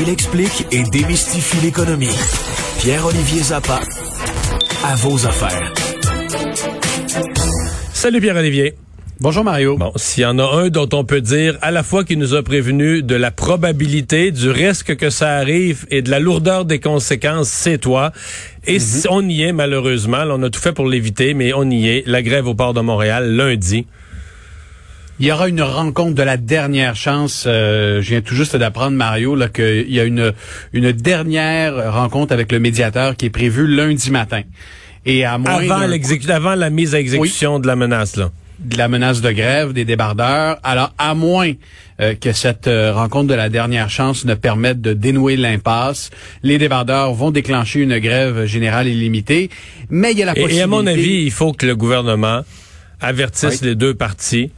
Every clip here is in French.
Il explique et démystifie l'économie. Pierre-Olivier Zappa, à vos affaires. Salut Pierre-Olivier. Bonjour Mario. Bon, s'il y en a un dont on peut dire à la fois qu'il nous a prévenu de la probabilité, du risque que ça arrive et de la lourdeur des conséquences, c'est toi. Et Mhm. on y est malheureusement. Là, on a tout fait pour l'éviter, mais on y est. La grève au port de Montréal lundi. Il y aura une rencontre de la dernière chance. Euh, je viens tout juste d'apprendre, Mario, là, qu'il y a une, une dernière rencontre avec le médiateur qui est prévue lundi matin. Et à moins Avant, avant la mise à exécution de la menace, là. de la menace de grève des débardeurs. Alors, à moins euh, que cette euh, rencontre de la dernière chance ne permette de dénouer l'impasse, les débardeurs vont déclencher une grève générale illimitée. Mais il y a la Et, possibilité... et à mon avis, il faut que le gouvernement avertisse Oui. les deux parties,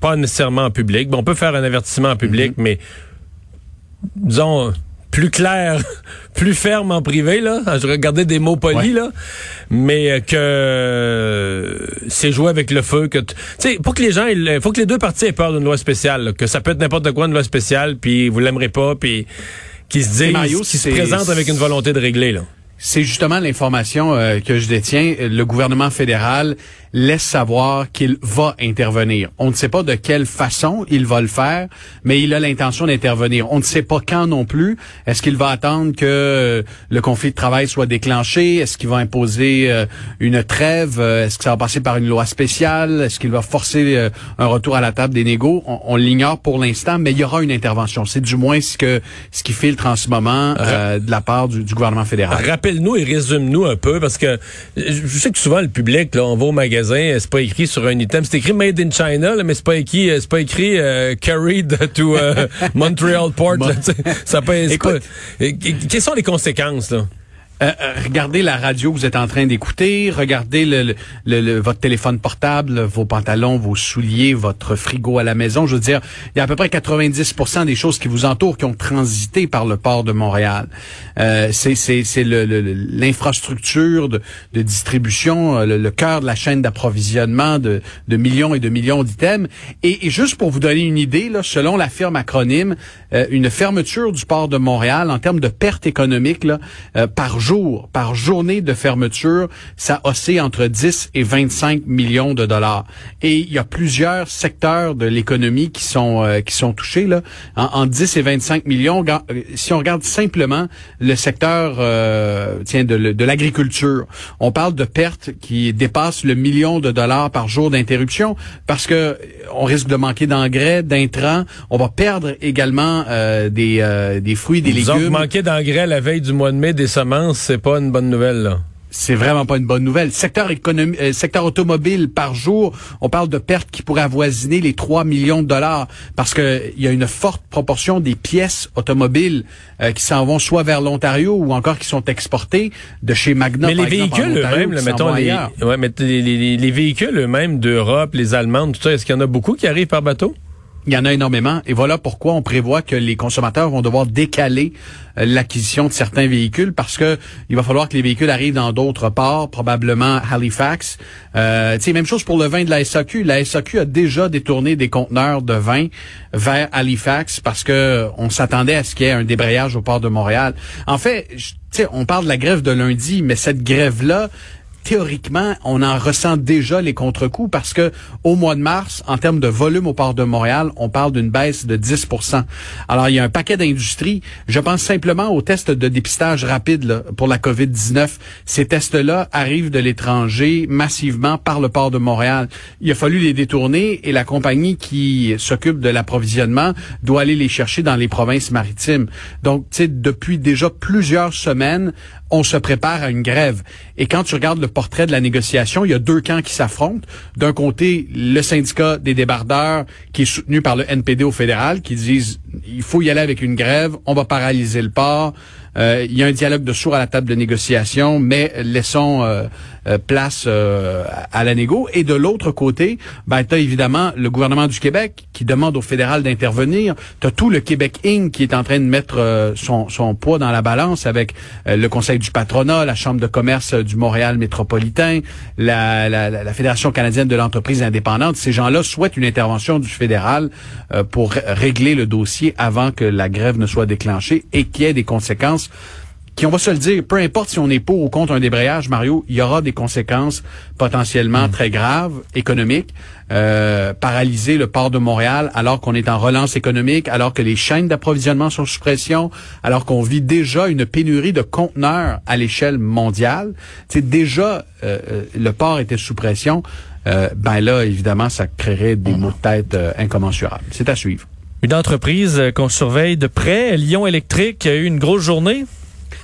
pas nécessairement en public. Bon, on peut faire un avertissement en public, Mhm. mais disons plus clair, plus ferme en privé là. Je regardais des mots polis Ouais. là, mais euh, que c'est jouer avec le feu. Que tu sais, pour que les gens, il faut que les deux parties aient peur d'une loi spéciale, là, que ça peut être n'importe quoi une loi spéciale, puis vous l'aimerez pas, puis qu'ils se disent, Mario, qu'ils se présentent avec une volonté de régler là. C'est justement l'information euh, que je détiens. Le gouvernement fédéral laisse savoir qu'il va intervenir. On ne sait pas de quelle façon il va le faire, mais il a l'intention d'intervenir. On ne sait pas quand non plus. Est-ce qu'il va attendre que euh, le conflit de travail soit déclenché? Est-ce qu'il va imposer euh, une trêve? Euh, Est-ce que ça va passer par une loi spéciale? Est-ce qu'il va forcer euh, un retour à la table des négos? On, on l'ignore pour l'instant, mais il y aura une intervention. C'est du moins ce que ce qui filtre en ce moment euh, de la part du, du gouvernement fédéral. Rappelle-nous et résume-nous un peu, parce que je sais que souvent le public, là, on va au magasin, c'est pas écrit sur un item, c'est écrit Made in China, là, mais c'est pas écrit, euh, c'est pas écrit euh, carried to euh, Montreal Port. là, ça peut, Écoute. pas- quelles sont les conséquences là? Euh, euh, regardez la radio que vous êtes en train d'écouter, regardez le, le- le- votre téléphone portable, vos pantalons, vos souliers, votre frigo à la maison. Je veux dire, il y a à peu près 90% des choses qui vous entourent qui ont transité par le port de Montréal. Euh, c'est l'infrastructure de, de distribution, euh, le, le cœur de la chaîne d'approvisionnement de, de millions et de millions d'items. Et, et juste pour vous donner une idée, là, selon la firme acronyme, euh, une fermeture du port de Montréal en termes de pertes économiques euh, par jour, par journée de fermeture, ça oscille entre 10 et 25 millions de dollars. Et il y a plusieurs secteurs de l'économie qui sont euh, qui sont touchés là, en, en 10 et 25 millions. Euh, Si on regarde simplement le secteur euh, tiens de, l'agriculture, on parle de pertes qui dépassent le million de dollars par jour d'interruption parce que euh, on risque de manquer d'engrais, d'intrants, on va perdre également euh, des euh, des fruits, des légumes. manquer d'engrais la veille du mois de mai des semences, c'est pas une bonne nouvelle là. C'est vraiment pas une bonne nouvelle. Secteur économie, euh, secteur automobile par jour, on parle de pertes qui pourraient avoisiner les 3 millions de dollars parce que il y a une forte proportion des pièces automobiles euh, qui s'en vont soit vers l'Ontario ou encore qui sont exportées de chez Magna. Mais les exemple, véhicules eux-mêmes, là, mettons les, ouais, mais les, les- les- les véhicules eux-mêmes d'Europe, les Allemandes, tout ça, est-ce qu'il y en a beaucoup qui arrivent par bateau? Il y en a énormément. Et voilà pourquoi on prévoit que les consommateurs vont devoir décaler euh, l'acquisition de certains véhicules parce que il va falloir que les véhicules arrivent dans d'autres ports, probablement Halifax. Euh, même chose pour le vin de la SAQ. La SAQ a déjà détourné des conteneurs de vin vers Halifax parce que on s'attendait à ce qu'il y ait un débrayage au port de Montréal. En fait, on parle de la grève de lundi, mais cette grève-là, théoriquement, on en ressent déjà les contre-coups parce que au mois de mars, en termes de volume au port de Montréal, on parle d'une baisse de 10% Alors, il y a un paquet d'industries. Je pense simplement aux tests de dépistage rapide pour la COVID-19. Ces tests-là arrivent de l'étranger massivement par le port de Montréal. Il a fallu les détourner et la compagnie qui s'occupe de l'approvisionnement doit aller les chercher dans les provinces maritimes. Donc, tu sais, depuis déjà plusieurs semaines, on se prépare à une grève. Et quand tu regardes le portrait de la négociation, il y a deux camps qui s'affrontent. D'un côté, le syndicat des débardeurs, qui est soutenu par le NPD au fédéral, qui disent il faut y aller avec une grève, on va paralyser le port. Euh, il y a un dialogue de sourds à la table de négociation, mais laissons euh, place à la négo. Et de l'autre côté, ben, tu as évidemment le gouvernement du Québec qui demande au fédéral d'intervenir. Tu as tout le Québec Inc. qui est en train de mettre son, son, poids dans la balance avec le Conseil du patronat, la Chambre de commerce du Montréal métropolitain, la, la, la Fédération canadienne de l'entreprise indépendante. Ces gens-là souhaitent une intervention du fédéral pour régler le dossier avant que la grève ne soit déclenchée et qu'il y ait des conséquences qui, on va se le dire, peu importe si on est pour ou contre un débrayage, Mario, il y aura des conséquences potentiellement mm. très graves, économiques. Euh, paralyser le port de Montréal alors qu'on est en relance économique, alors que les chaînes d'approvisionnement sont sous pression, alors qu'on vit déjà une pénurie de conteneurs à l'échelle mondiale. C'est déjà euh, euh, le port était sous pression. ben là, évidemment, ça créerait des maux de tête incommensurables. C'est à suivre. Une entreprise qu'on surveille de près, Lyon Électrique, a eu une grosse journée.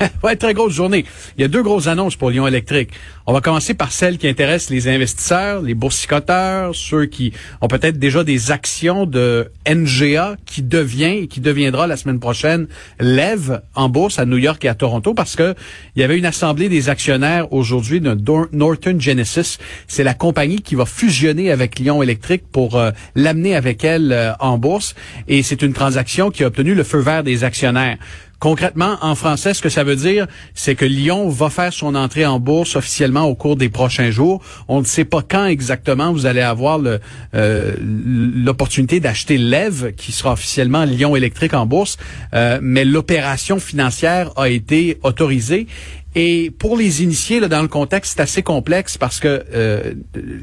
ouais, très grosse journée. Il y a deux grosses annonces pour Lyon Électrique. On va commencer par celle qui intéresse les investisseurs, les boursicoteurs, ceux qui ont peut-être déjà des actions de NGA qui devient et qui deviendra la semaine prochaine lève en bourse à New York et à Toronto parce que il y avait une assemblée des actionnaires aujourd'hui de Norton Genesis. C'est la compagnie qui va fusionner avec Lyon Électrique pour euh, l'amener avec elle euh, en bourse et c'est une transaction qui a obtenu le feu vert des actionnaires. Concrètement, en français, ce que ça veut dire, c'est que Lyon va faire son entrée en bourse officiellement au cours des prochains jours. On ne sait pas quand exactement vous allez avoir euh, l'opportunité d'acheter l'EV, qui sera officiellement Lyon électrique en bourse, euh, mais l'opération financière a été autorisée et pour les initiés, là, dans le contexte, c'est assez complexe parce que euh,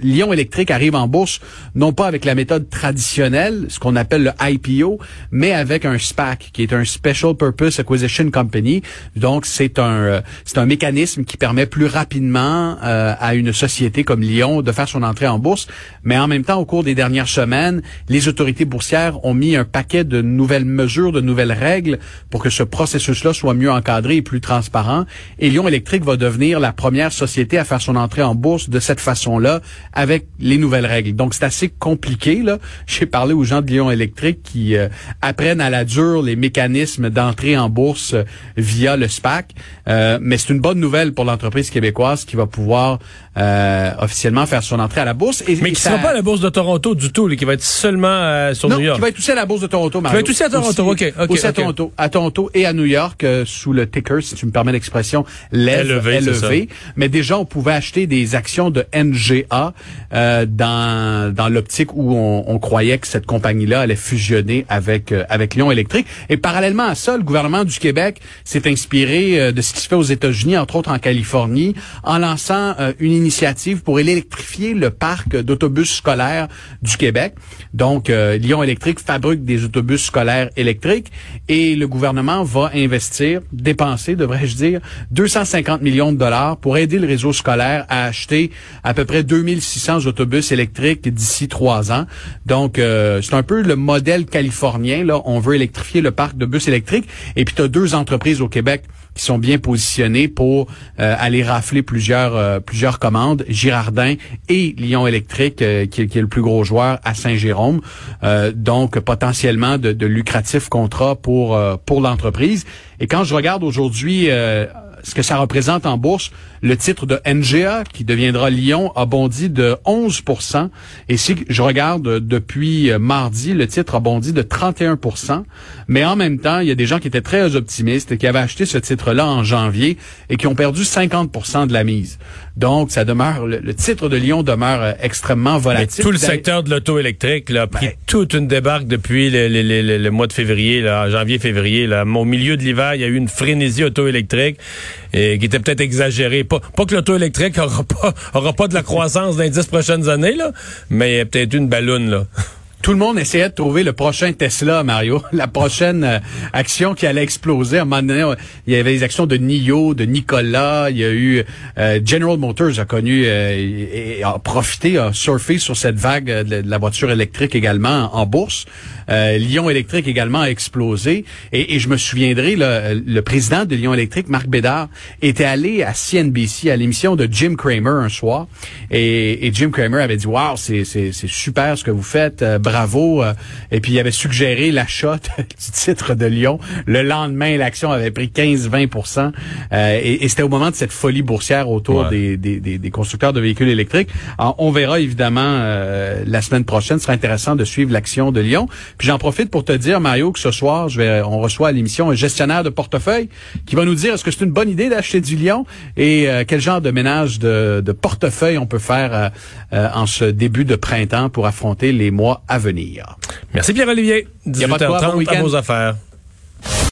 Lyon Électrique arrive en bourse non pas avec la méthode traditionnelle, ce qu'on appelle le IPO, mais avec un SPAC, qui est un Special Purpose Acquisition Company. Donc, c'est un euh, c'est un mécanisme qui permet plus rapidement euh, à une société comme Lyon de faire son entrée en bourse. Mais en même temps, au cours des dernières semaines, les autorités boursières ont mis un paquet de nouvelles mesures, de nouvelles règles pour que ce processus-là soit mieux encadré et plus transparent. Électrique va devenir la première société à faire son entrée en bourse de cette façon-là avec les nouvelles règles. Donc c'est assez compliqué là. J'ai parlé aux gens de Lyon Électrique qui euh, apprennent à la dure les mécanismes d'entrée en bourse euh, via le SPAC, euh, mais c'est une bonne nouvelle pour l'entreprise québécoise qui va pouvoir officiellement faire son entrée à la bourse. Et, mais qui ne sera pas à la bourse de Toronto du tout, qui va être seulement sur New York. qui va être aussi à la bourse de Toronto. Mario. Qui va être aussi à Toronto, ok, ok. Aussi à Toronto, à Toronto et à New York sous le ticker, si tu me permets l'expression, élevé, Mais déjà, on pouvait acheter des actions de NGA euh, dans, dans l'optique où on, on, croyait que cette compagnie-là allait fusionner avec, euh, avec Lyon Électrique. Et parallèlement à ça, le gouvernement du Québec s'est inspiré euh, de ce qui se fait aux États-Unis, entre autres en Californie, en lançant euh, une initiative pour électrifier le parc d'autobus scolaires du Québec. Donc, Lyon Électrique fabrique des autobus scolaires électriques et le gouvernement va investir, dépenser, devrais-je dire, 250 millions de dollars pour aider le réseau scolaire à acheter à peu près 2600 autobus électriques d'ici trois ans. Donc, euh, c'est un peu le modèle californien. Là, on veut électrifier le parc de bus électriques. Et puis, tu as deux entreprises au Québec qui sont bien positionnées pour euh, aller rafler plusieurs euh, plusieurs commandes, Girardin et Lyon Électrique, qui, qui, est le plus gros joueur à Saint-Jérôme. donc, potentiellement de, de lucratifs contrats pour pour l'entreprise. Et quand je regarde aujourd'hui ce que ça représente en bourse, le titre de NGA, qui deviendra Lyon, a bondi de 11% Et si je regarde depuis euh, mardi, le titre a bondi de 31% Mais en même temps, il y a des gens qui étaient très optimistes et qui avaient acheté ce titre-là en janvier et qui ont perdu 50% de la mise. Donc, ça demeure, le, titre de Lyon demeure euh, extrêmement volatile. tout le secteur de l'auto électrique a pris ben toute une débarque depuis le, mois de février, là, janvier-février. Au milieu de l'hiver, il y a eu une frénésie auto-électrique et qui était peut-être exagérée. Pas, pas que l'auto électrique aura pas, aura pas de la croissance dans les dix prochaines années, là, mais peut-être une ballonne, là tout le monde essayait de trouver le prochain Tesla, Mario, la prochaine euh, action qui allait exploser. À un moment donné, il y avait les actions de NIO, de Nicolas, il y a eu euh, General Motors a connu euh, et, a profité, a surfé sur cette vague de, la voiture électrique également en, bourse. Lyon Électrique également a explosé. Et, je me souviendrai, le, le président de Lyon Électrique, Marc Bédard, était allé à CNBC à l'émission de Jim Cramer un soir. Et, Jim Cramer avait dit, wow, c'est super ce que vous faites travaux. euh, et puis, il avait suggéré l'achat du titre de Lyon. Le lendemain, l'action avait pris 15-20 euh, Et, et c'était au moment de cette folie boursière autour Ouais. des, des, des- des constructeurs de véhicules électriques. Alors, on verra évidemment euh, la semaine prochaine. Ce sera intéressant de suivre l'action de Lyon. Puis j'en profite pour te dire, Mario, que ce soir, je vais, on reçoit à l'émission un gestionnaire de portefeuille qui va nous dire est-ce que c'est une bonne idée d'acheter du Lyon et euh, quel genre de ménage de, de portefeuille on peut faire euh, euh, en ce début de printemps pour affronter les mois à venir? Merci Pierre-Olivier. Y a pas de quoi, bon 18h30 à vos affaires.